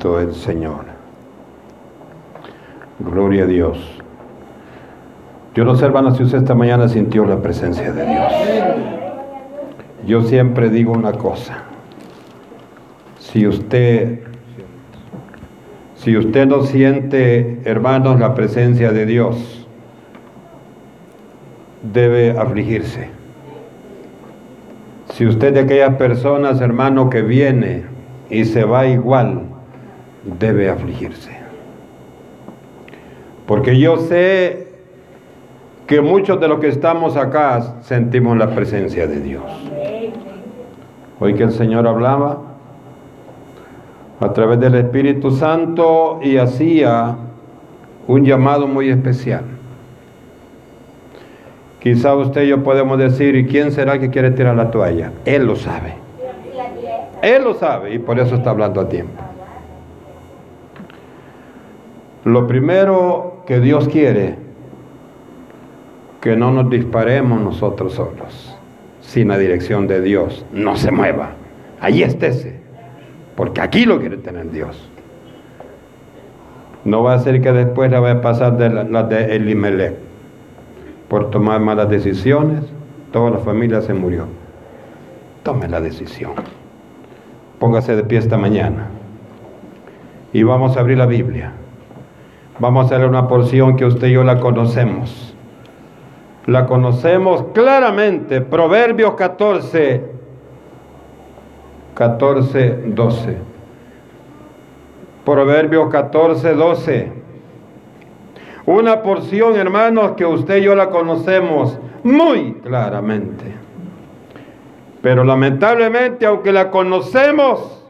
Cristo el Señor. Gloria a Dios. Yo no sé, hermano, si usted esta mañana sintió la presencia de Dios. Yo siempre digo una cosa. Si usted, si usted no siente, hermanos, la presencia de Dios, debe afligirse. Si usted de aquellas personas, hermano, que viene y se va igual, debe afligirse. Porque yo sé que muchos de los que estamos acá sentimos la presencia de Dios. Hoy que el Señor hablaba a través del Espíritu Santo y hacía un llamado muy especial. Quizá usted y yo podemos decir, ¿y quién será que quiere tirar la toalla? Él lo sabe. Él lo sabe y por eso está hablando a tiempo. Lo primero que Dios quiere, que no nos disparemos nosotros solos, sin la dirección de Dios. No se mueva. Ahí estése. Porque aquí lo quiere tener Dios. No va a ser que después le vaya a pasar de la, de Elimelech. Por tomar malas decisiones, toda la familia se murió. Tome la decisión. Póngase de pie esta mañana. Y vamos a abrir la Biblia. Vamos a leer una porción que usted y yo la conocemos. La conocemos claramente. Proverbios 14, 14, 12. Proverbios 14, 12. Una porción, hermanos, que usted y yo la conocemos muy claramente. Pero lamentablemente, aunque la conocemos,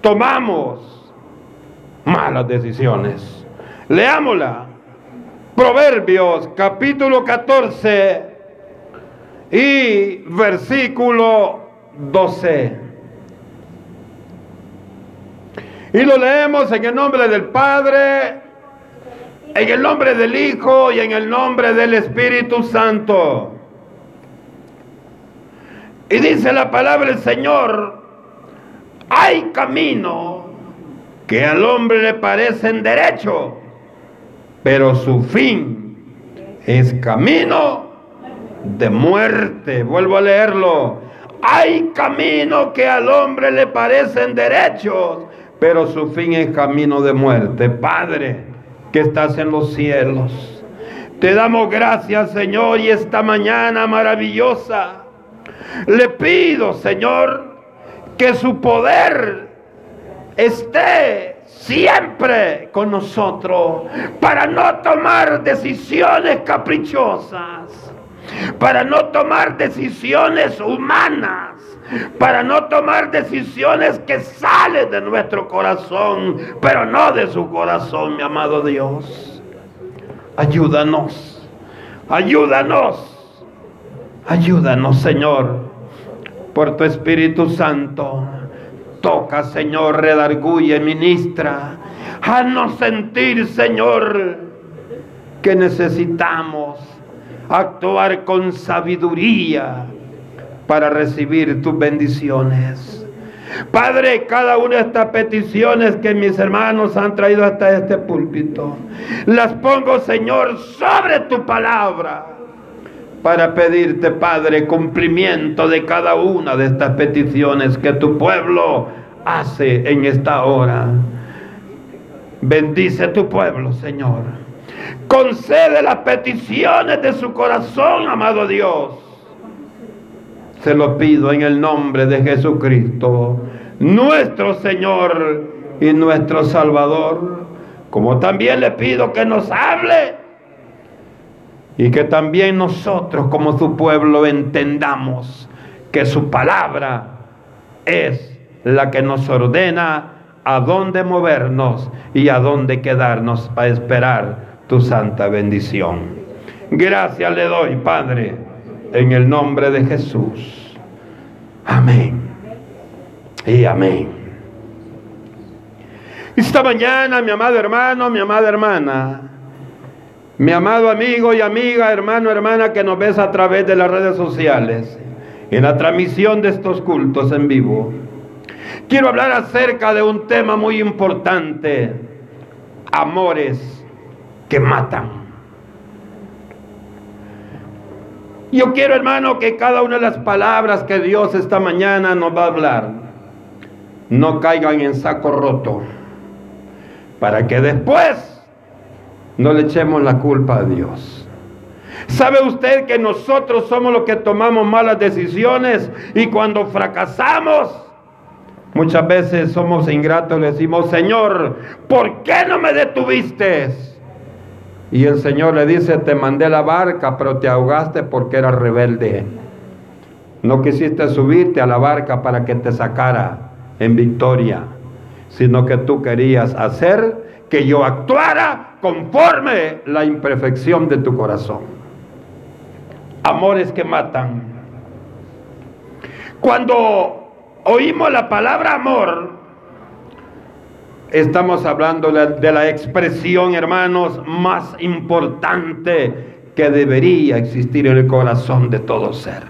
tomamos malas decisiones. Leámosla. Proverbios capítulo 14 y versículo 12. Y lo leemos en el nombre del Padre, en el nombre del Hijo y en el nombre del Espíritu Santo. Y dice la palabra del Señor, hay camino que al hombre le parecen derecho, pero su fin es camino de muerte. Vuelvo a leerlo. Hay camino que al hombre le parecen derechos, pero su fin es camino de muerte. Padre, que estás en los cielos, te damos gracias, Señor, y esta mañana maravillosa le pido, Señor, que su poder esté siempre con nosotros para no tomar decisiones caprichosas, para no tomar decisiones humanas, para no tomar decisiones que salen de nuestro corazón, pero no de su corazón, mi amado Dios. Ayúdanos, ayúdanos Ayúdanos, Señor, por tu Espíritu Santo. Toca, Señor, redarguye, ministra. Haznos sentir, Señor, que necesitamos actuar con sabiduría para recibir tus bendiciones. Padre, cada una de estas peticiones que mis hermanos han traído hasta este púlpito, las pongo, Señor, sobre tu palabra para pedirte, Padre, cumplimiento de cada una de estas peticiones que tu pueblo hace en esta hora. Bendice tu pueblo, Señor. Concede las peticiones de su corazón, amado Dios. Se lo pido en el nombre de Jesucristo, nuestro Señor y nuestro Salvador. Como también le pido que nos hable y que también nosotros como su pueblo entendamos que su palabra es la que nos ordena a dónde movernos y a dónde quedarnos para esperar tu santa bendición. Gracias le doy, Padre, en el nombre de Jesús. Amén. Y amén. Esta mañana, mi amado hermano, mi amada hermana, mi amado amigo y amiga, hermano, hermana que nos ves a través de las redes sociales, en la transmisión de estos cultos en vivo. quiero hablar acerca de un tema muy importante, amores que matan. Yo quiero, hermano, que cada una de las palabras que Dios esta mañana nos va a hablar no caigan en saco roto, para que después no le echemos la culpa a Dios. ¿Sabe usted que nosotros somos los que tomamos malas decisiones y cuando fracasamos, muchas veces somos ingratos, le decimos, Señor, ¿por qué no me detuviste? Y el Señor le dice, te mandé la barca, pero te ahogaste porque eras rebelde. No quisiste subirte a la barca para que te sacara en victoria, sino que tú querías hacer que yo actuara conforme la imperfección de tu corazón. Amores que matan. Cuando oímos la palabra amor, Estamos hablando de la expresión, hermanos, más importante que debería existir en el corazón de todo ser.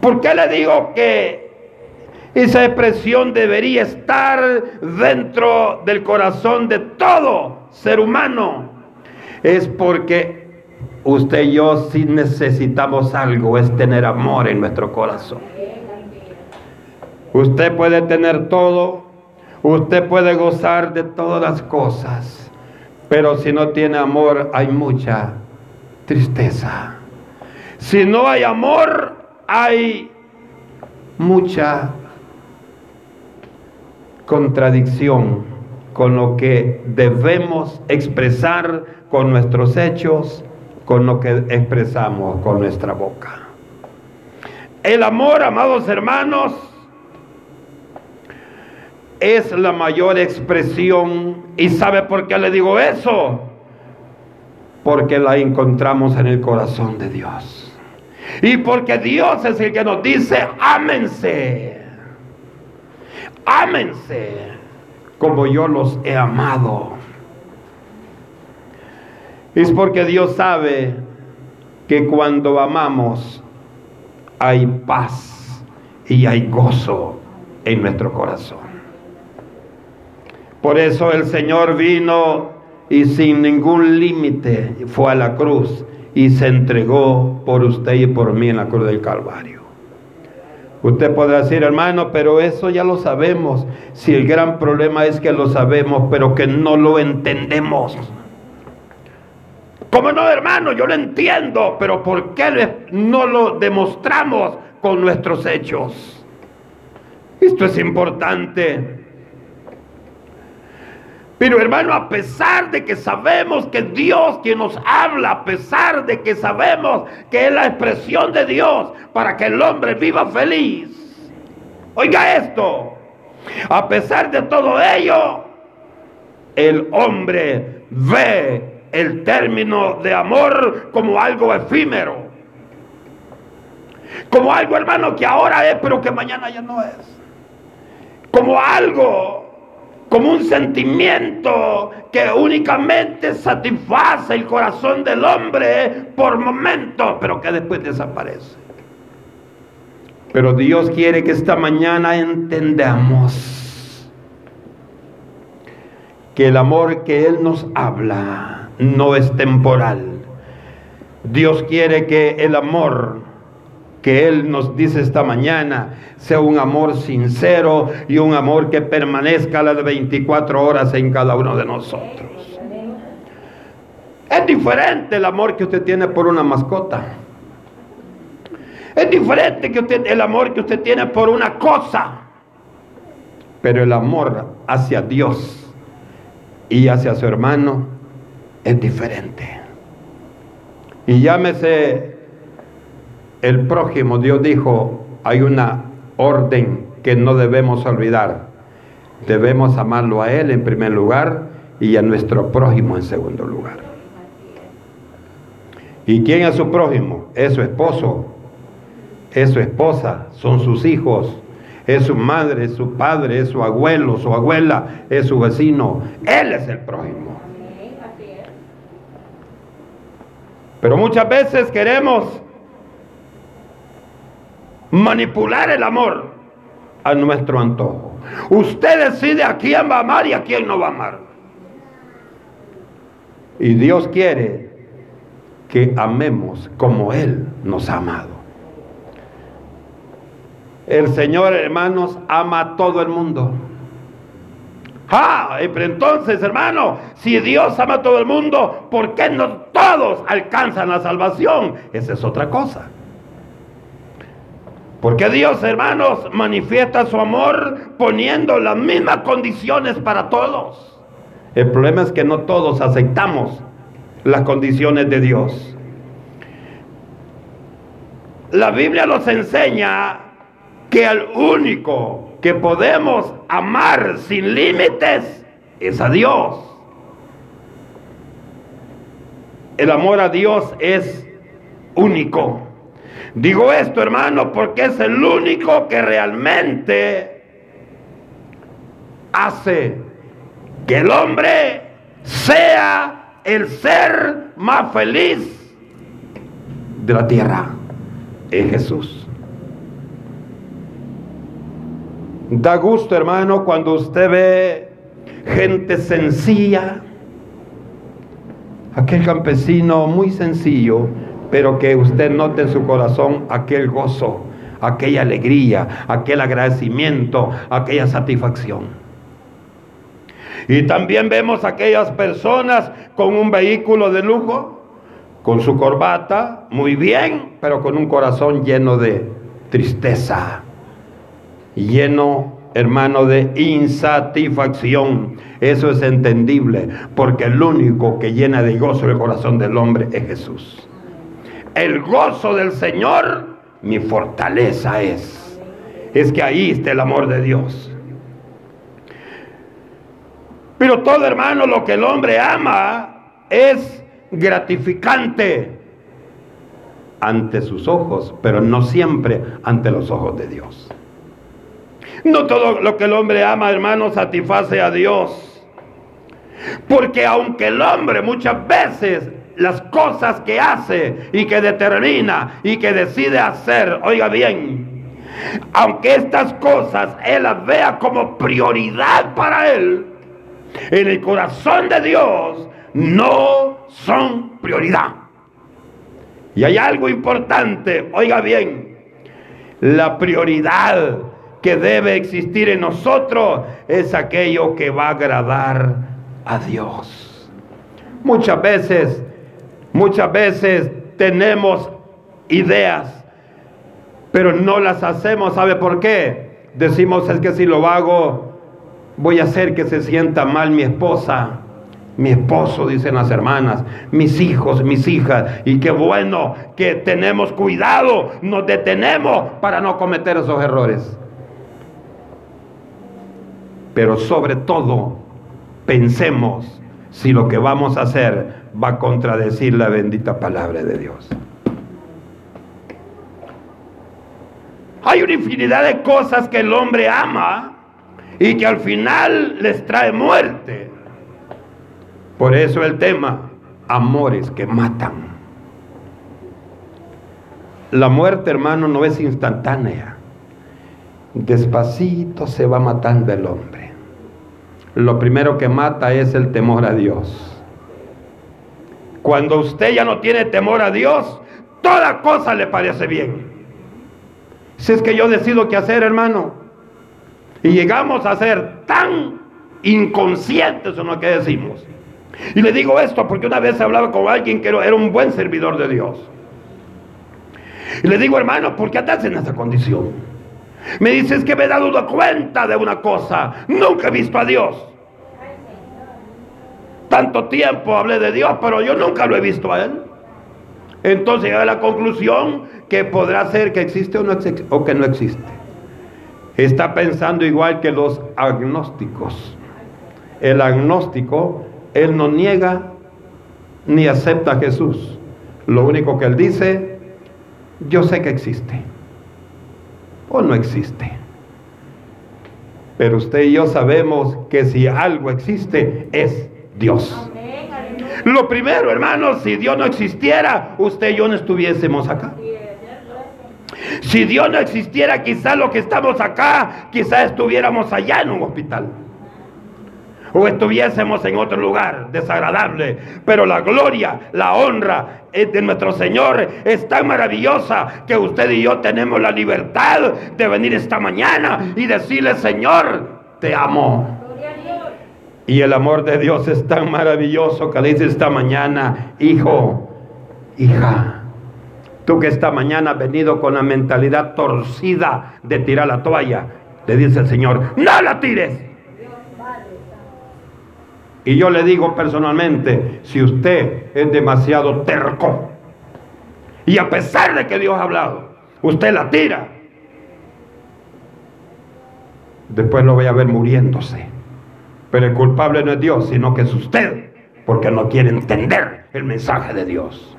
¿Por qué le digo que esa expresión debería estar dentro del corazón de todo ser humano? Es porque usted y yo si necesitamos algo, es tener amor en nuestro corazón. Usted puede tener todo, Usted puede gozar de todas las cosas, pero si no tiene amor hay mucha tristeza. Si no hay amor hay mucha contradicción con lo que debemos expresar con nuestros hechos, con lo que expresamos con nuestra boca. El amor, amados hermanos, es la mayor expresión. ¿Y sabe por qué le digo eso? Porque la encontramos en el corazón de Dios. Y porque Dios es el que nos dice, ámense. Ámense como yo los he amado. Es porque Dios sabe que cuando amamos hay paz y hay gozo en nuestro corazón. Por eso el Señor vino y sin ningún límite fue a la cruz y se entregó por usted y por mí en la cruz del Calvario. Usted podrá decir, hermano, pero eso ya lo sabemos. Si el gran problema es que lo sabemos, pero que no lo entendemos. ¿Cómo no, hermano? Yo lo entiendo, pero ¿por qué no lo demostramos con nuestros hechos? Esto es importante. Pero hermano, a pesar de que sabemos que Dios quien nos habla, a pesar de que sabemos que es la expresión de Dios para que el hombre viva feliz. Oiga esto, a pesar de todo ello, el hombre ve el término de amor como algo efímero. Como algo, hermano, que ahora es, pero que mañana ya no es. Como algo como un sentimiento que únicamente satisface el corazón del hombre por momentos, pero que después desaparece. Pero Dios quiere que esta mañana entendamos que el amor que Él nos habla no es temporal. Dios quiere que el amor que Él nos dice esta mañana sea un amor sincero y un amor que permanezca las 24 horas en cada uno de nosotros. Es diferente el amor que usted tiene por una mascota. Es diferente que usted, el amor que usted tiene por una cosa. Pero el amor hacia Dios y hacia su hermano es diferente. Y llámese el prójimo, Dios dijo, hay una orden que no debemos olvidar. Debemos amarlo a Él en primer lugar y a nuestro prójimo en segundo lugar. ¿Y quién es su prójimo? Es su esposo, es su esposa, son sus hijos, es su madre, es su padre, es su abuelo, su abuela, es su vecino. Él es el prójimo. Pero muchas veces queremos manipular el amor a nuestro antojo. Usted decide a quién va a amar y a quién no va a amar. Y Dios quiere que amemos como Él nos ha amado. El Señor, hermanos, ama a todo el mundo. Ah, pero entonces, hermano, si Dios ama a todo el mundo, ¿por qué no todos alcanzan la salvación? Esa es otra cosa. Porque Dios, hermanos, manifiesta su amor poniendo las mismas condiciones para todos. El problema es que no todos aceptamos las condiciones de Dios. La Biblia nos enseña que al único que podemos amar sin límites es a Dios. El amor a Dios es único. Digo esto, hermano, porque es el único que realmente hace que el hombre sea el ser más feliz de la tierra. Es Jesús. Da gusto, hermano, cuando usted ve gente sencilla, aquel campesino muy sencillo, pero que usted note en su corazón aquel gozo, aquella alegría, aquel agradecimiento, aquella satisfacción. Y también vemos aquellas personas con un vehículo de lujo, con su corbata, muy bien, pero con un corazón lleno de tristeza lleno, hermano, de insatisfacción. Eso es entendible, porque el único que llena de gozo el corazón del hombre es Jesús. El gozo del Señor, mi fortaleza es. Es que ahí está el amor de Dios. Pero todo hermano, lo que el hombre ama es gratificante ante sus ojos, pero no siempre ante los ojos de Dios. No todo lo que el hombre ama, hermano, satisface a Dios. Porque aunque el hombre muchas veces las cosas que hace y que determina y que decide hacer, oiga bien, aunque estas cosas él las vea como prioridad para él, en el corazón de Dios no son prioridad. Y hay algo importante, oiga bien, la prioridad que debe existir en nosotros es aquello que va a agradar a Dios. Muchas veces, muchas veces tenemos ideas, pero no las hacemos. ¿Sabe por qué? Decimos es que si lo hago, voy a hacer que se sienta mal mi esposa. Mi esposo, dicen las hermanas, mis hijos, mis hijas, y qué bueno que tenemos cuidado, nos detenemos para no cometer esos errores pero sobre todo pensemos si lo que vamos a hacer va a contradecir la bendita palabra de Dios. Hay una infinidad de cosas que el hombre ama y que al final les trae muerte. Por eso el tema, amores que matan. La muerte, hermano, no es instantánea. Despacito se va matando el hombre lo primero que mata es el temor a Dios. Cuando usted ya no tiene temor a Dios, toda cosa le parece bien. Si es que yo decido qué hacer, hermano, y llegamos a ser tan inconscientes en lo que decimos. Y le digo esto porque una vez hablaba con alguien que era un buen servidor de Dios. Y le digo, hermano, ¿por qué estás en esa condición? Me dices que me he dado cuenta de una cosa. Nunca he visto a Dios. Tanto tiempo hablé de Dios, pero yo nunca lo he visto a Él. Entonces llega a la conclusión que podrá ser que existe o, no existe, o que no existe. Está pensando igual que los agnósticos. El agnóstico, él no niega ni acepta a Jesús. Lo único que él dice, yo sé que existe o no existe. Pero usted y yo sabemos que si algo existe es Dios. Lo primero, hermanos, si Dios no existiera, usted y yo no estuviésemos acá. Si Dios no existiera, quizás lo que estamos acá, quizás estuviéramos allá en un hospital. O estuviésemos en otro lugar desagradable. Pero la gloria, la honra de nuestro Señor es tan maravillosa que usted y yo tenemos la libertad de venir esta mañana y decirle, Señor, te amo. Y el amor de Dios es tan maravilloso que dice esta mañana, hijo, hija, tú que esta mañana has venido con la mentalidad torcida de tirar la toalla, le dice el Señor, no la tires. Y yo le digo personalmente, si usted es demasiado terco, y a pesar de que Dios ha hablado, usted la tira, después lo voy a ver muriéndose. Pero el culpable no es Dios, sino que es usted, porque no quiere entender el mensaje de Dios.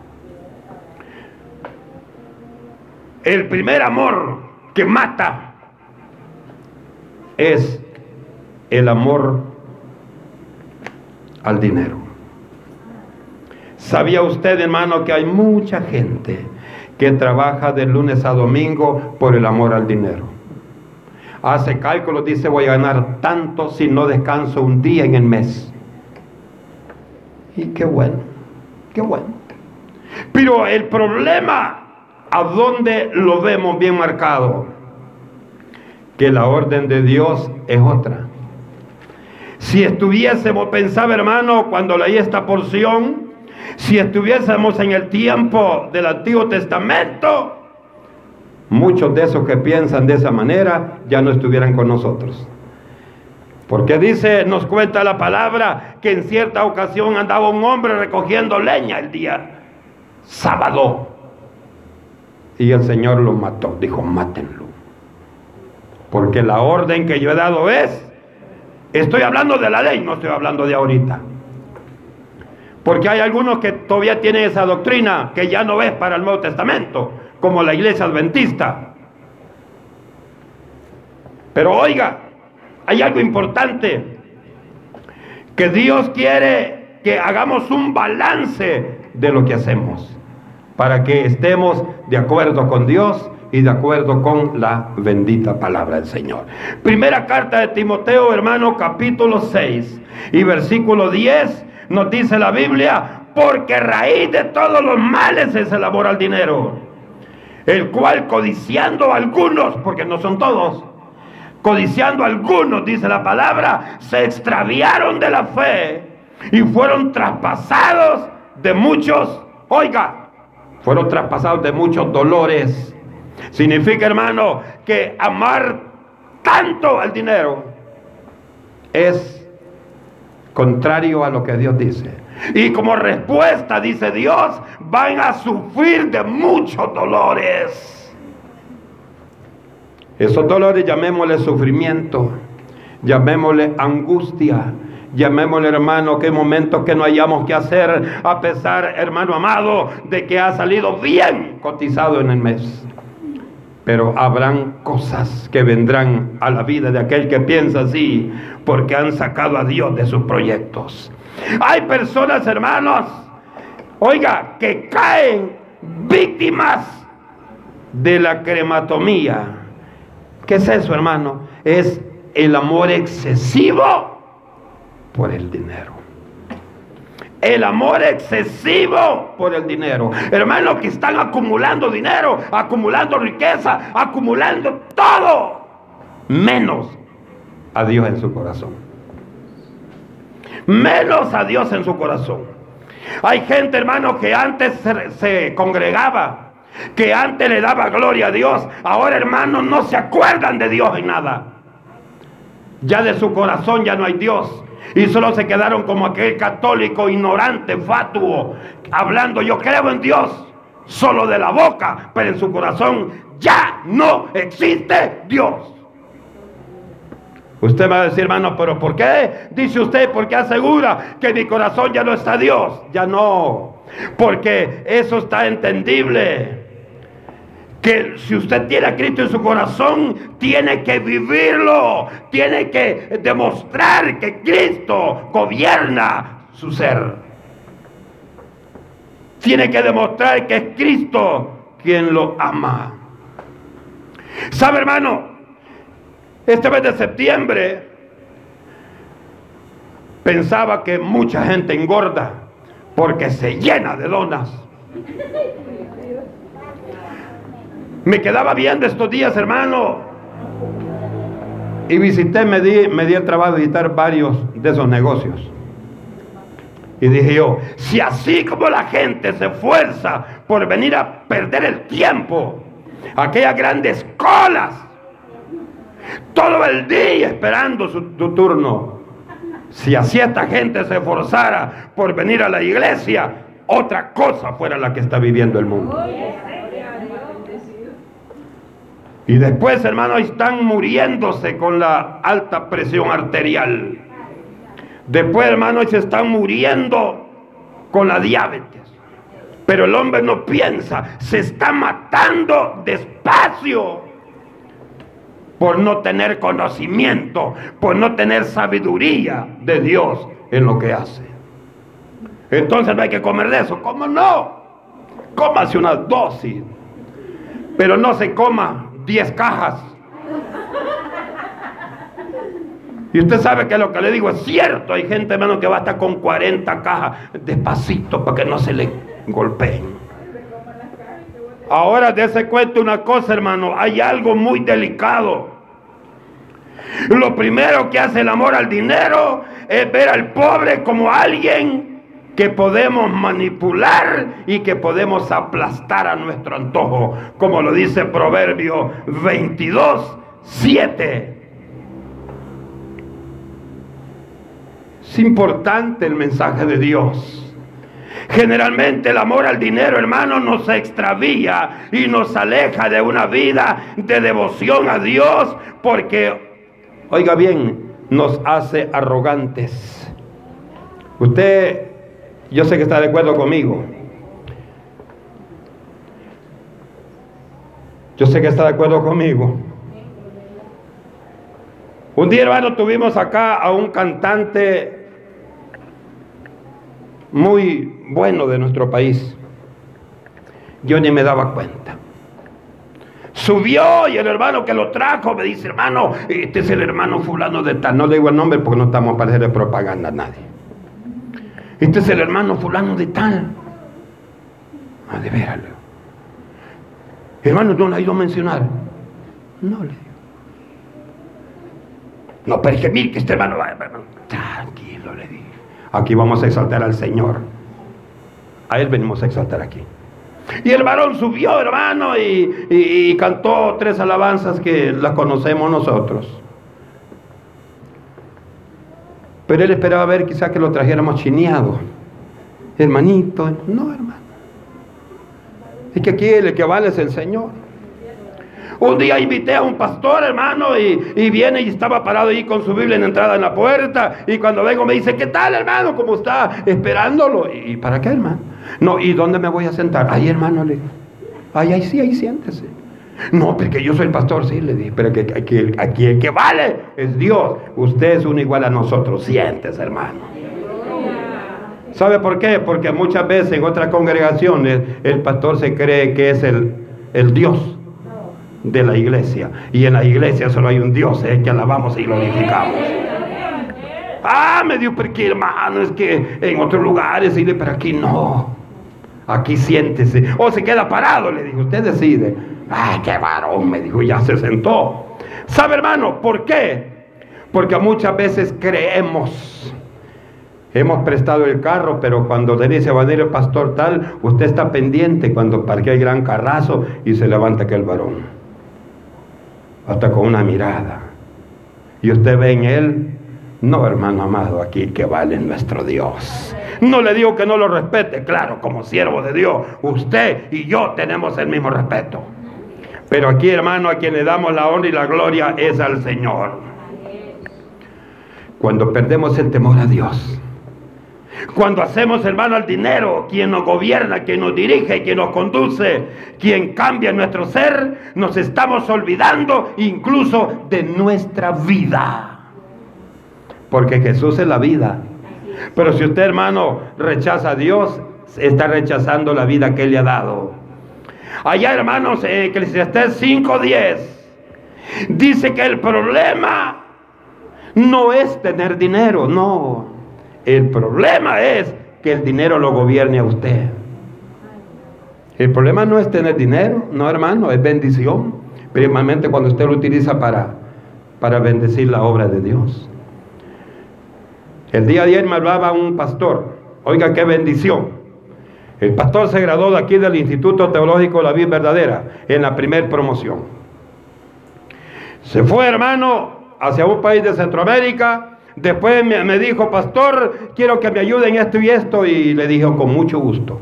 El primer amor que mata es el amor al dinero. ¿Sabía usted, hermano, que hay mucha gente que trabaja de lunes a domingo por el amor al dinero? Hace cálculos, dice voy a ganar tanto si no descanso un día en el mes. Y qué bueno, qué bueno. Pero el problema, ¿a dónde lo vemos bien marcado? Que la orden de Dios es otra. Si estuviésemos, pensaba hermano, cuando leí esta porción, si estuviésemos en el tiempo del Antiguo Testamento, muchos de esos que piensan de esa manera ya no estuvieran con nosotros. Porque dice, nos cuenta la palabra que en cierta ocasión andaba un hombre recogiendo leña el día sábado. Y el Señor lo mató, dijo, mátenlo. Porque la orden que yo he dado es, estoy hablando de la ley, no estoy hablando de ahorita. Porque hay algunos que todavía tienen esa doctrina que ya no es para el Nuevo Testamento como la iglesia adventista. Pero oiga, hay algo importante, que Dios quiere que hagamos un balance de lo que hacemos, para que estemos de acuerdo con Dios y de acuerdo con la bendita palabra del Señor. Primera carta de Timoteo, hermano, capítulo 6 y versículo 10, nos dice la Biblia, porque raíz de todos los males es el amor al dinero el cual codiciando algunos, porque no son todos, codiciando algunos, dice la palabra, se extraviaron de la fe y fueron traspasados de muchos, oiga, fueron traspasados de muchos dolores. Significa, hermano, que amar tanto al dinero es contrario a lo que Dios dice. Y como respuesta, dice Dios, van a sufrir de muchos dolores. Esos dolores llamémosle sufrimiento, llamémosle angustia, llamémosle hermano que momentos que no hayamos que hacer, a pesar, hermano amado, de que ha salido bien cotizado en el mes. Pero habrán cosas que vendrán a la vida de aquel que piensa así, porque han sacado a Dios de sus proyectos. Hay personas, hermanos, oiga, que caen víctimas de la crematomía. ¿Qué es eso, hermano? Es el amor excesivo por el dinero. El amor excesivo por el dinero. Hermanos que están acumulando dinero, acumulando riqueza, acumulando todo, menos a Dios en su corazón menos a Dios en su corazón. Hay gente, hermano, que antes se, congregaba, que antes le daba gloria a Dios. Ahora, hermanos, no se acuerdan de Dios en nada. Ya de su corazón ya no hay Dios. Y solo se quedaron como aquel católico ignorante, fatuo, hablando, yo creo en Dios, solo de la boca, pero en su corazón ya no existe Dios. Usted va a decir, hermano, pero ¿por qué? Dice usted, porque asegura que mi corazón ya no está Dios. Ya no. Porque eso está entendible. Que si usted tiene a Cristo en su corazón, tiene que vivirlo. Tiene que demostrar que Cristo gobierna su ser. Tiene que demostrar que es Cristo quien lo ama. ¿Sabe, hermano? Este mes de septiembre pensaba que mucha gente engorda porque se llena de donas. Me quedaba bien de estos días, hermano. Y visité, me di, me di el trabajo de visitar varios de esos negocios. Y dije yo, si así como la gente se esfuerza por venir a perder el tiempo, aquellas grandes colas, todo el día esperando su, tu turno, si así esta gente se esforzara por venir a la iglesia, otra cosa fuera la que está viviendo el mundo. Y después, hermanos, están muriéndose con la alta presión arterial. Después, hermanos, se están muriendo con la diabetes. Pero el hombre no piensa, se está matando despacio por no tener conocimiento, por no tener sabiduría de Dios en lo que hace. Entonces no hay que comer de eso. ¿Cómo no? Cómase una dosis, pero no se coma 10 cajas Y usted sabe que lo que le digo es cierto. Hay gente, hermano, que va a estar con 40 cajas despacito para que no se le golpeen. Ahora dése cuenta una cosa, hermano. Hay algo muy delicado. Lo primero que hace el amor al dinero es ver al pobre como alguien que podemos manipular y que podemos aplastar a nuestro antojo, como lo dice Proverbio 22, 7. Es importante el mensaje de Dios. Generalmente el amor al dinero, hermano, nos extravía y nos aleja de una vida de devoción a Dios porque, oiga bien, nos hace arrogantes. Usted, yo sé que está de acuerdo conmigo. Yo sé que está de acuerdo conmigo. Un día, hermano, tuvimos acá a un cantante muy bueno de nuestro país. Yo ni me daba cuenta. Subió y el hermano que lo trajo me dice, hermano, este es el hermano fulano de tal. No le digo el nombre porque no estamos para hacer propaganda a nadie. Este es el hermano fulano de tal. Ah, de veras. Hermano, ¿no le ha ido a mencionar? No le digo. No, pero es que mire que este hermano va. Tranquilo, le digo. Aquí vamos a exaltar al Señor. A Él venimos a exaltar aquí. Y el varón subió, hermano, y, cantó tres alabanzas que las conocemos nosotros. Pero él esperaba ver quizás que lo trajéramos chineado. Hermanito, no, hermano. Es que aquí el que vale es el Señor. Un día invité a un pastor, hermano, y, viene y estaba parado ahí con su Biblia en entrada en la puerta. Y cuando vengo me dice, ¿qué tal, hermano? ¿Cómo está? Esperándolo. ¿Y para qué, hermano? No, ¿y dónde me voy a sentar? Ahí, hermano, le Ay, ahí sí, ahí siéntese. No, porque yo soy el pastor, sí, le dije, pero que, aquí, el que vale es Dios. Usted es uno igual a nosotros. Siéntese, hermano. ¿Sabe por qué? Porque muchas veces en otras congregaciones el pastor se cree que es el, el Dios de la iglesia. Y en la iglesia solo hay un Dios, es que alabamos y glorificamos. Ah, me dio porque hermano, es que en otros lugares, pero aquí no. Aquí siéntese. O se queda parado, le dijo, usted decide. Ay, qué varón, me dijo, ya se sentó. ¿Sabe, hermano, por qué? Porque muchas veces creemos. Hemos prestado el carro, pero cuando le dice va a venir el pastor tal, usted está pendiente cuando parquea el gran carrazo y se levanta aquel varón hasta con una mirada. Y usted ve en él, no hermano amado, aquí que vale nuestro Dios. No le digo que no lo respete, claro, como siervo de Dios, usted y yo tenemos el mismo respeto. Pero aquí, hermano, a quien le damos la honra y la gloria es al Señor. Cuando perdemos el temor a Dios, cuando hacemos, hermano, al dinero, quien nos gobierna, quien nos dirige, quien nos conduce, quien cambia nuestro ser, nos estamos olvidando incluso de nuestra vida. Porque Jesús es la vida. Pero si usted, hermano, rechaza a Dios, está rechazando la vida que Él le ha dado. Allá, hermanos, Eclesiastés 5.10. Dice que el problema no es tener dinero, no. El problema es que el dinero lo gobierne a usted. El problema no es tener dinero, no hermano, es bendición. Primeramente cuando usted lo utiliza para, para bendecir la obra de Dios. El día de ayer me hablaba un pastor, oiga qué bendición. El pastor se graduó de aquí del Instituto Teológico La Vida Verdadera en la primer promoción. Se fue hermano hacia un país de Centroamérica. Después me, dijo, pastor, quiero que me ayuden esto y esto. Y le dije, con mucho gusto.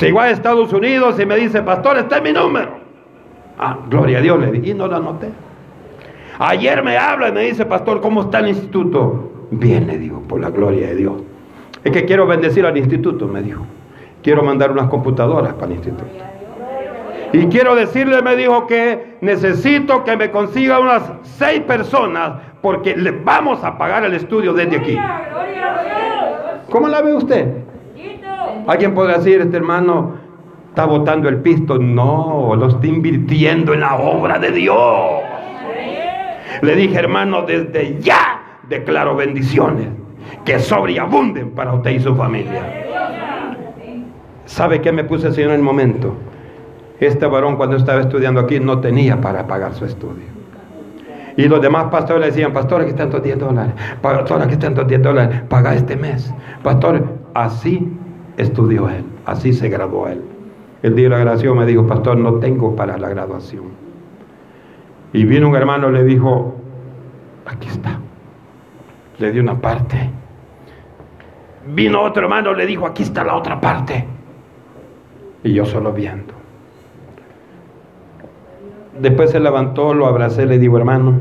Llegó a Estados Unidos y me dice, pastor, este es mi número. Ah, gloria a Dios, le dije, y no lo anoté. Ayer me habla y me dice, pastor, ¿cómo está el instituto? Bien, le digo, por la gloria de Dios. Es que quiero bendecir al instituto, me dijo. Quiero mandar unas computadoras para el instituto. Y quiero decirle, me dijo que necesito que me consiga unas seis personas porque le vamos a pagar el estudio desde aquí. ¿Cómo la ve usted? Alguien podrá decir, este hermano está botando el pisto. No, lo está invirtiendo en la obra de Dios. Le dije, hermano, desde ya declaro bendiciones que sobreabunden para usted y su familia. ¿Sabe qué me puse así en el momento? Este varón cuando estaba estudiando aquí no tenía para pagar su estudio. Y los demás pastores le decían, pastor, aquí están tus 10 dólares. Pastor, aquí están tus 10 dólares. Paga este mes. Pastor, así estudió él. Así se graduó él. El día de la graduación me dijo, pastor, no tengo para la graduación. Y vino un hermano y le dijo, aquí está. Le dio una parte. Vino otro hermano le dijo, aquí está la otra parte. Y yo solo viendo. Después se levantó, lo abracé, le digo, hermano,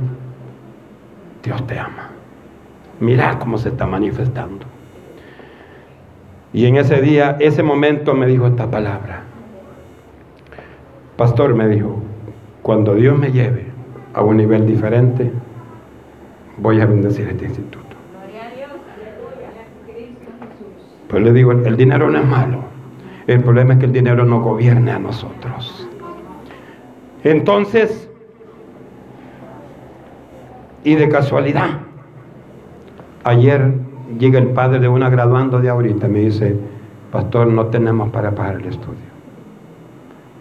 Dios te ama. Mira cómo se está manifestando. Y en ese día, ese momento me dijo esta palabra. Pastor me dijo, cuando Dios me lleve a un nivel diferente, voy a bendecir este instituto. Pues le digo, el dinero no es malo. El problema es que el dinero no gobierne a nosotros. Entonces, y de casualidad, ayer llega el padre de una graduando de ahorita me dice, pastor, no tenemos para pagar el estudio.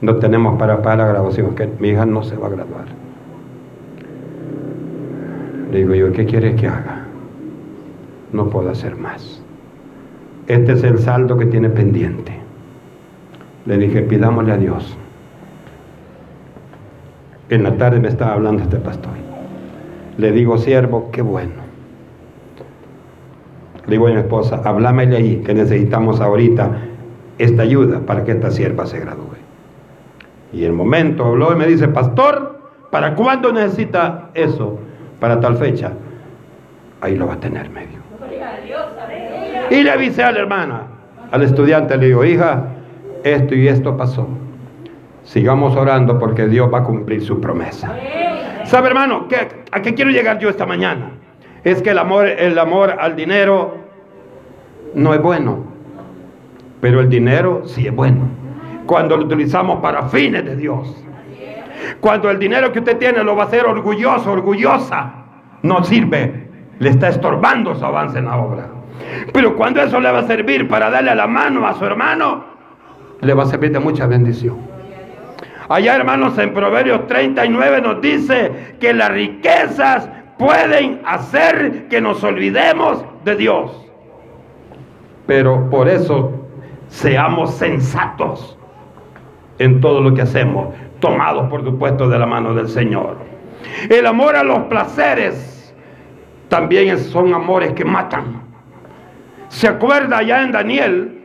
No tenemos para pagar la graduación, que mi hija no se va a graduar. Le digo yo, ¿qué quieres que haga? No puedo hacer más. Este es el saldo que tiene pendiente. Le dije, pidámosle a Dios. En la tarde me estaba hablando este pastor. Le digo, siervo, qué bueno. Le digo a mi esposa, hablámele ahí, que necesitamos ahorita esta ayuda para que esta sierva se gradúe. Y el momento habló y me dice, pastor, ¿para cuándo necesita eso? para tal fecha, ahí lo va a tener medio. Y le avisé a la hermana, al estudiante, le digo, hija, esto y esto pasó. Sigamos orando porque Dios va a cumplir su promesa. ¿Sabe, hermano? ¿A qué quiero llegar yo esta mañana? Es que el amor, el amor al dinero no es bueno, pero el dinero sí es bueno. Cuando lo utilizamos para fines de Dios. Cuando el dinero que usted tiene lo va a hacer orgulloso, orgullosa, no sirve, le está estorbando su avance en la obra. Pero cuando eso le va a servir para darle la mano a su hermano, le va a servir de mucha bendición. Allá, hermanos, en Proverbios 39 nos dice que las riquezas pueden hacer que nos olvidemos de Dios. Pero por eso seamos sensatos en todo lo que hacemos tomados por supuesto de la mano del Señor. El amor a los placeres también son amores que matan. ¿Se acuerda ya en Daniel?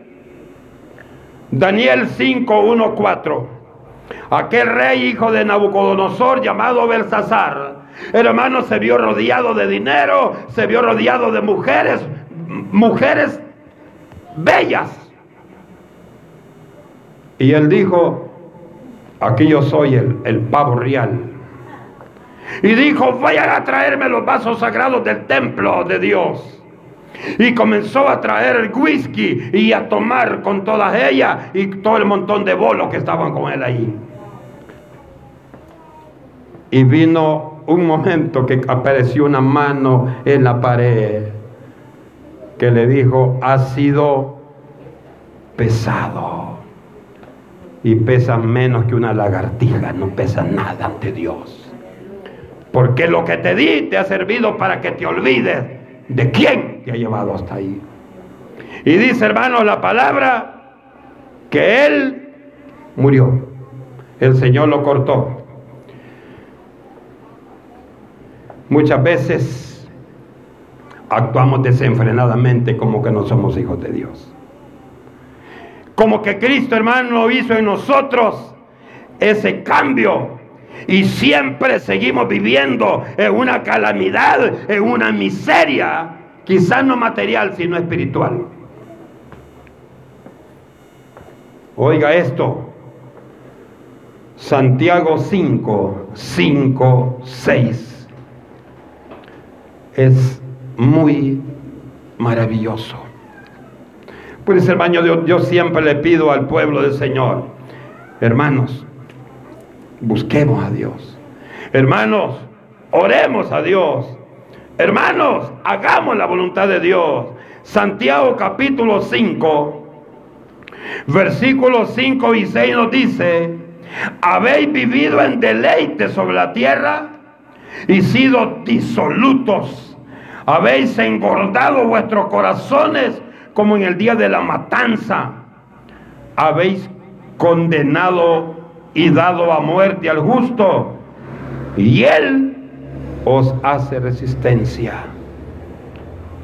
Daniel 5, 1, 4. Aquel rey hijo de Nabucodonosor llamado Belsasar, hermano, se vio rodeado de dinero, se vio rodeado de mujeres, mujeres bellas. Y él dijo, Aquí yo soy el, el pavo real. Y dijo, vayan a traerme los vasos sagrados del templo de Dios. Y comenzó a traer el whisky y a tomar con todas ellas y todo el montón de bolos que estaban con él ahí. Y vino un momento que apareció una mano en la pared que le dijo, ha sido pesado. Y pesa menos que una lagartija, no pesa nada ante Dios. Porque lo que te di te ha servido para que te olvides de quién te ha llevado hasta ahí. Y dice, hermano, la palabra que él murió. El Señor lo cortó. Muchas veces actuamos desenfrenadamente como que no somos hijos de Dios. Como que Cristo, hermano, hizo en nosotros ese cambio. Y siempre seguimos viviendo en una calamidad, en una miseria, quizás no material, sino espiritual. Oiga esto, Santiago 5, 5, 6. Es muy maravilloso. Pues hermano, yo, yo siempre le pido al pueblo del Señor, hermanos, busquemos a Dios. Hermanos, oremos a Dios. Hermanos, hagamos la voluntad de Dios. Santiago capítulo 5, versículos 5 y 6 nos dice, habéis vivido en deleite sobre la tierra y sido disolutos. Habéis engordado vuestros corazones como en el día de la matanza. Habéis condenado y dado a muerte al justo. Y él os hace resistencia.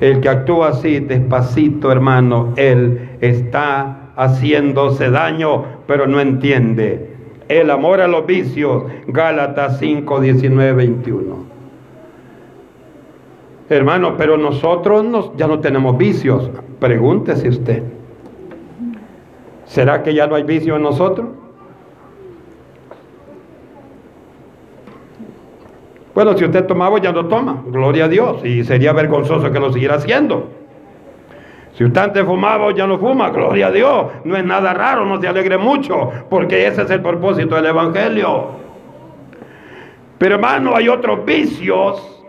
El que actúa así despacito, hermano, él está haciéndose daño, pero no entiende el amor a los vicios, Gálatas 5, 19, 21. Hermano, pero nosotros ya no tenemos vicios. Pregúntese usted. ¿Será que ya no hay vicio en nosotros? Bueno, si usted tomaba, ya no toma. Gloria a Dios. Y sería vergonzoso que lo siguiera haciendo. Si usted antes fumaba ya no fuma, gloria a Dios. No es nada raro, no se alegre mucho, porque ese es el propósito del Evangelio. Pero hermano, hay otros vicios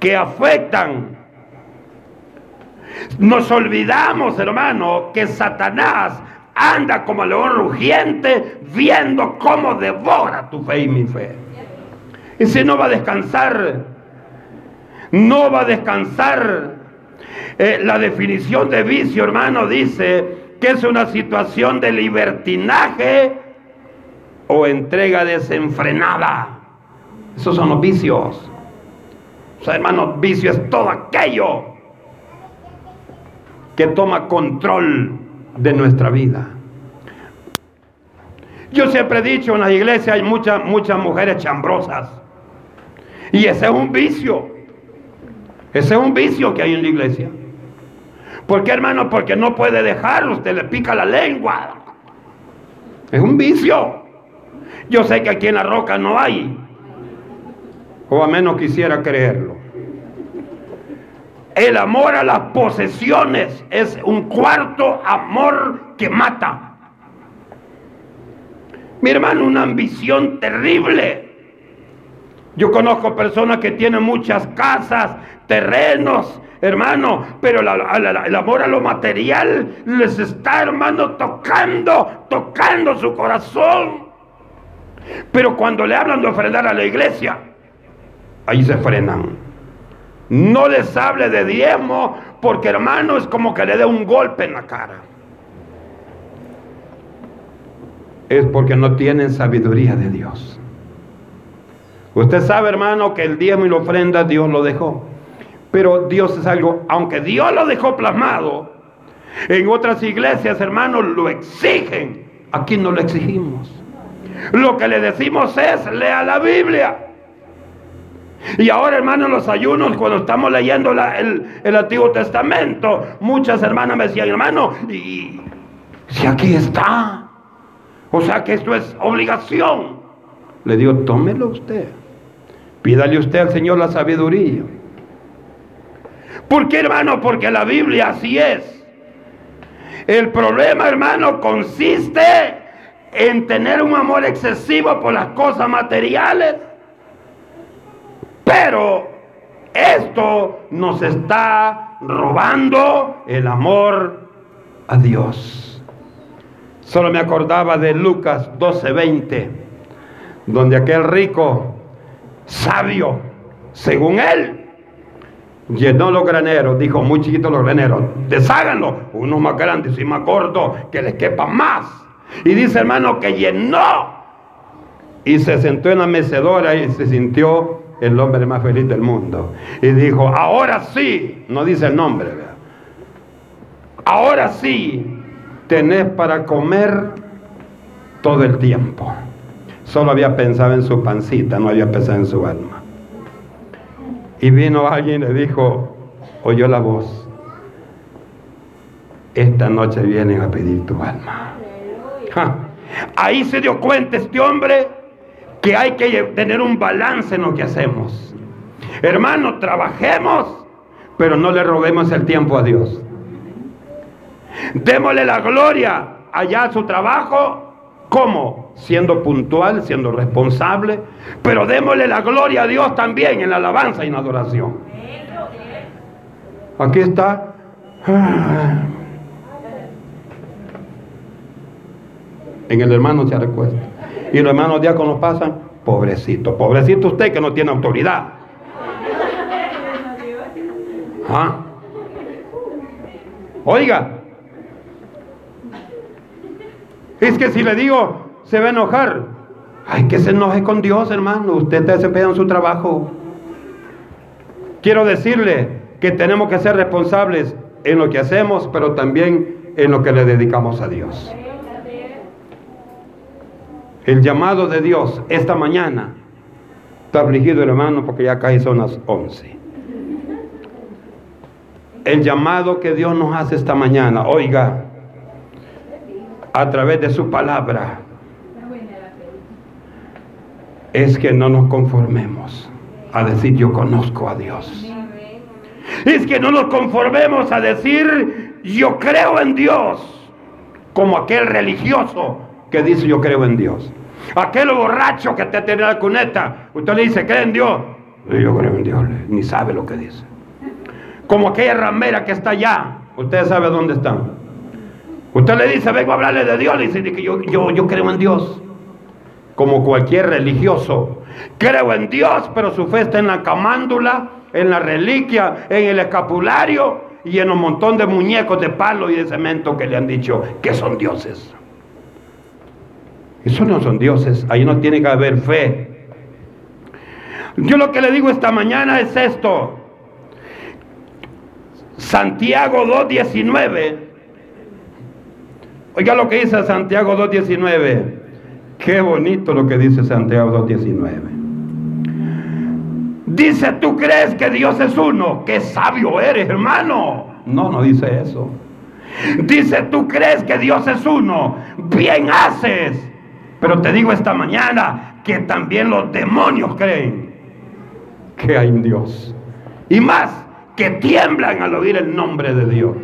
que afectan. Nos olvidamos, hermano, que Satanás anda como león rugiente viendo cómo devora tu fe y mi fe. Si no va a descansar, no va a descansar eh, la definición de vicio, hermano, dice que es una situación de libertinaje o entrega desenfrenada. Esos son los vicios. O sea, hermano, vicio es todo aquello que toma control de nuestra vida. Yo siempre he dicho, en la iglesia hay muchas, muchas mujeres chambrosas. Y ese es un vicio. Ese es un vicio que hay en la iglesia. ¿Por qué, hermano? Porque no puede dejarlo, usted le pica la lengua. Es un vicio. Yo sé que aquí en la roca no hay. O a menos quisiera creerlo. El amor a las posesiones es un cuarto amor que mata. Mi hermano, una ambición terrible. Yo conozco personas que tienen muchas casas, terrenos, hermano, pero el amor a lo material les está, hermano, tocando, tocando su corazón. Pero cuando le hablan de ofrendar a la iglesia, ahí se frenan. No les hable de diezmo, porque hermano es como que le dé un golpe en la cara. Es porque no tienen sabiduría de Dios. Usted sabe, hermano, que el diezmo y la ofrenda Dios lo dejó. Pero Dios es algo, aunque Dios lo dejó plasmado, en otras iglesias, hermanos, lo exigen. Aquí no lo exigimos. Lo que le decimos es, lea la Biblia. Y ahora, hermanos, los ayunos, cuando estamos leyendo el, Antiguo Testamento, muchas hermanas me decían, hermano, y si aquí está, o sea que esto es obligación. Le digo, tómelo usted. Pídale usted al Señor la sabiduría. ¿Por qué, hermano? Porque la Biblia así es. El problema, hermano, consiste en tener un amor excesivo por las cosas materiales Pero esto nos está robando el amor a Dios. Solo me acordaba de Lucas 12:20, donde aquel rico sabio, según él, llenó los graneros, dijo muy chiquitos los graneros, desháganlo, uno más grandes y más cortos, que les quepa más. Y dice hermano que llenó y se sentó en la mecedora y se sintió el hombre más feliz del mundo. Y dijo, ahora sí, no dice el nombre, ahora sí tenés para comer todo el tiempo. Solo había pensado en su pancita, no había pensado en su alma. Y vino alguien y le dijo, oyó la voz, esta noche vienen a pedir tu alma. Ahí se dio cuenta este hombre que hay que tener un balance en lo que hacemos. Hermano, trabajemos, pero no le robemos el tiempo a Dios. Démosle la gloria allá a su trabajo. ¿Cómo? Siendo puntual, siendo responsable, pero démosle la gloria a Dios también en la alabanza y en la adoración. Aquí está. En el hermano se recuesta. Y los hermanos diáconos pasan, pobrecito, pobrecito usted que no tiene autoridad. ¿Ah? Oiga, es que si le digo, se va a enojar. Ay, que se enoje con Dios, hermano. Usted está desempeñando su trabajo. Quiero decirle que tenemos que ser responsables en lo que hacemos, pero también en lo que le dedicamos a Dios. El llamado de Dios esta mañana está afligido, hermano, porque ya casi son las 11. El llamado que Dios nos hace esta mañana, oiga, a través de su palabra, es que no nos conformemos a decir yo conozco a Dios. Es que no nos conformemos a decir yo creo en Dios, como aquel religioso que dice yo creo en Dios. Aquel borracho que te tiene la cuneta, usted le dice, ¿cree en Dios? Yo creo en Dios, ni sabe lo que dice. Como aquella ramera que está allá, usted sabe dónde está. Usted le dice, vengo a hablarle de Dios, le dice que yo, yo, yo creo en Dios. Como cualquier religioso. Creo en Dios, pero su fe está en la camándula, en la reliquia, en el escapulario y en un montón de muñecos de palo y de cemento que le han dicho que son dioses. Eso no son dioses, ahí no tiene que haber fe. Yo lo que le digo esta mañana es esto. Santiago 2.19. Oiga lo que dice Santiago 2.19. Qué bonito lo que dice Santiago 2.19. Dice, tú crees que Dios es uno. Qué sabio eres, hermano. No, no dice eso. Dice, tú crees que Dios es uno. Bien haces. Pero te digo esta mañana que también los demonios creen que hay un Dios. Y más, que tiemblan al oír el nombre de Dios.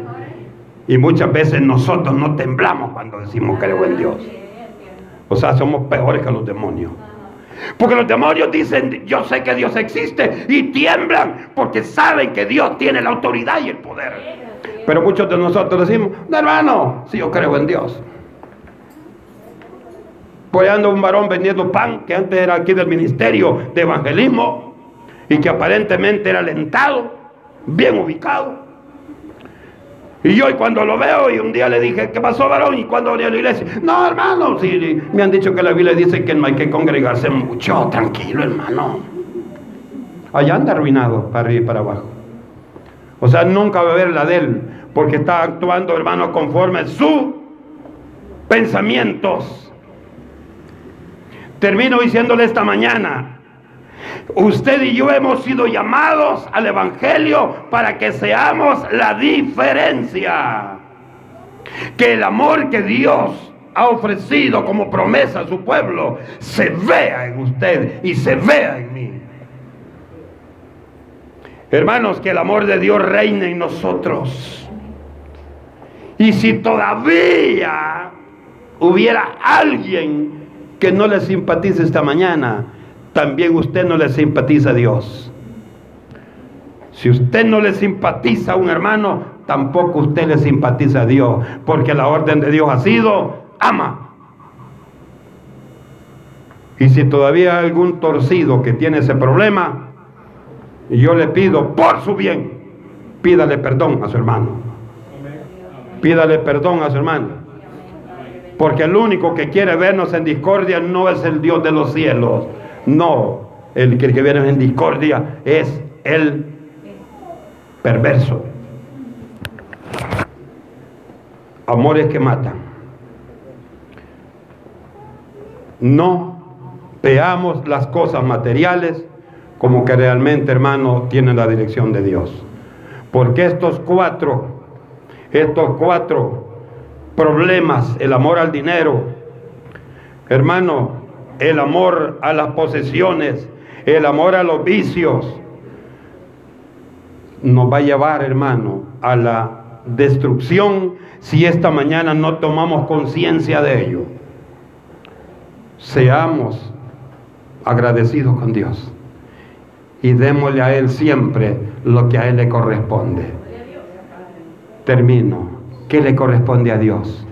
Y muchas veces nosotros no temblamos cuando decimos creo en Dios. O sea, somos peores que los demonios. Porque los demonios dicen, yo sé que Dios existe y tiemblan porque saben que Dios tiene la autoridad y el poder. Pero muchos de nosotros decimos, no, hermano, si yo creo en Dios. Apoyando un varón vendiendo pan que antes era aquí del ministerio de evangelismo y que aparentemente era alentado, bien ubicado. Y hoy cuando lo veo y un día le dije, ¿qué pasó varón? Y cuando venía a la iglesia, no hermano, sí, me han dicho que la Biblia dice que no hay que congregarse mucho, tranquilo hermano. Allá anda arruinado para arriba y para abajo. O sea, nunca va a ver la de él, porque está actuando hermano conforme a sus pensamientos. Termino diciéndole esta mañana, usted y yo hemos sido llamados al Evangelio para que seamos la diferencia. Que el amor que Dios ha ofrecido como promesa a su pueblo se vea en usted y se vea en mí. Hermanos, que el amor de Dios reine en nosotros. Y si todavía hubiera alguien que no le simpatiza esta mañana, también usted no le simpatiza a Dios. Si usted no le simpatiza a un hermano, tampoco usted le simpatiza a Dios, porque la orden de Dios ha sido, ama. Y si todavía hay algún torcido que tiene ese problema, yo le pido por su bien, pídale perdón a su hermano. Pídale perdón a su hermano. Porque el único que quiere vernos en discordia no es el Dios de los cielos. No, el que viene en discordia es el perverso. Amores que matan. No veamos las cosas materiales como que realmente, hermano, tienen la dirección de Dios. Porque estos cuatro, estos cuatro problemas, el amor al dinero, hermano, el amor a las posesiones, el amor a los vicios, nos va a llevar, hermano, a la destrucción si esta mañana no tomamos conciencia de ello. Seamos agradecidos con Dios y démosle a Él siempre lo que a Él le corresponde. Termino. ¿Qué le corresponde a Dios?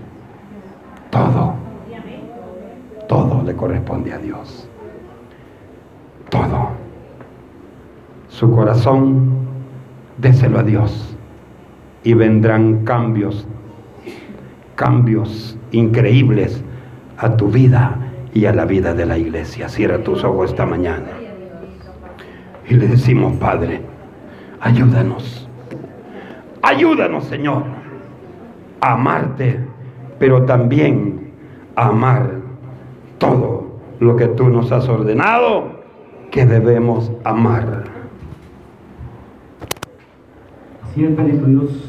Todo. Todo le corresponde a Dios. Todo. Su corazón, déselo a Dios. Y vendrán cambios, cambios increíbles a tu vida y a la vida de la iglesia. Cierra tus ojos esta mañana. Y le decimos, Padre, ayúdanos. Ayúdanos, Señor, a amarte, pero también a amar todo lo que tú nos has ordenado que debemos amar. Así es, Dios.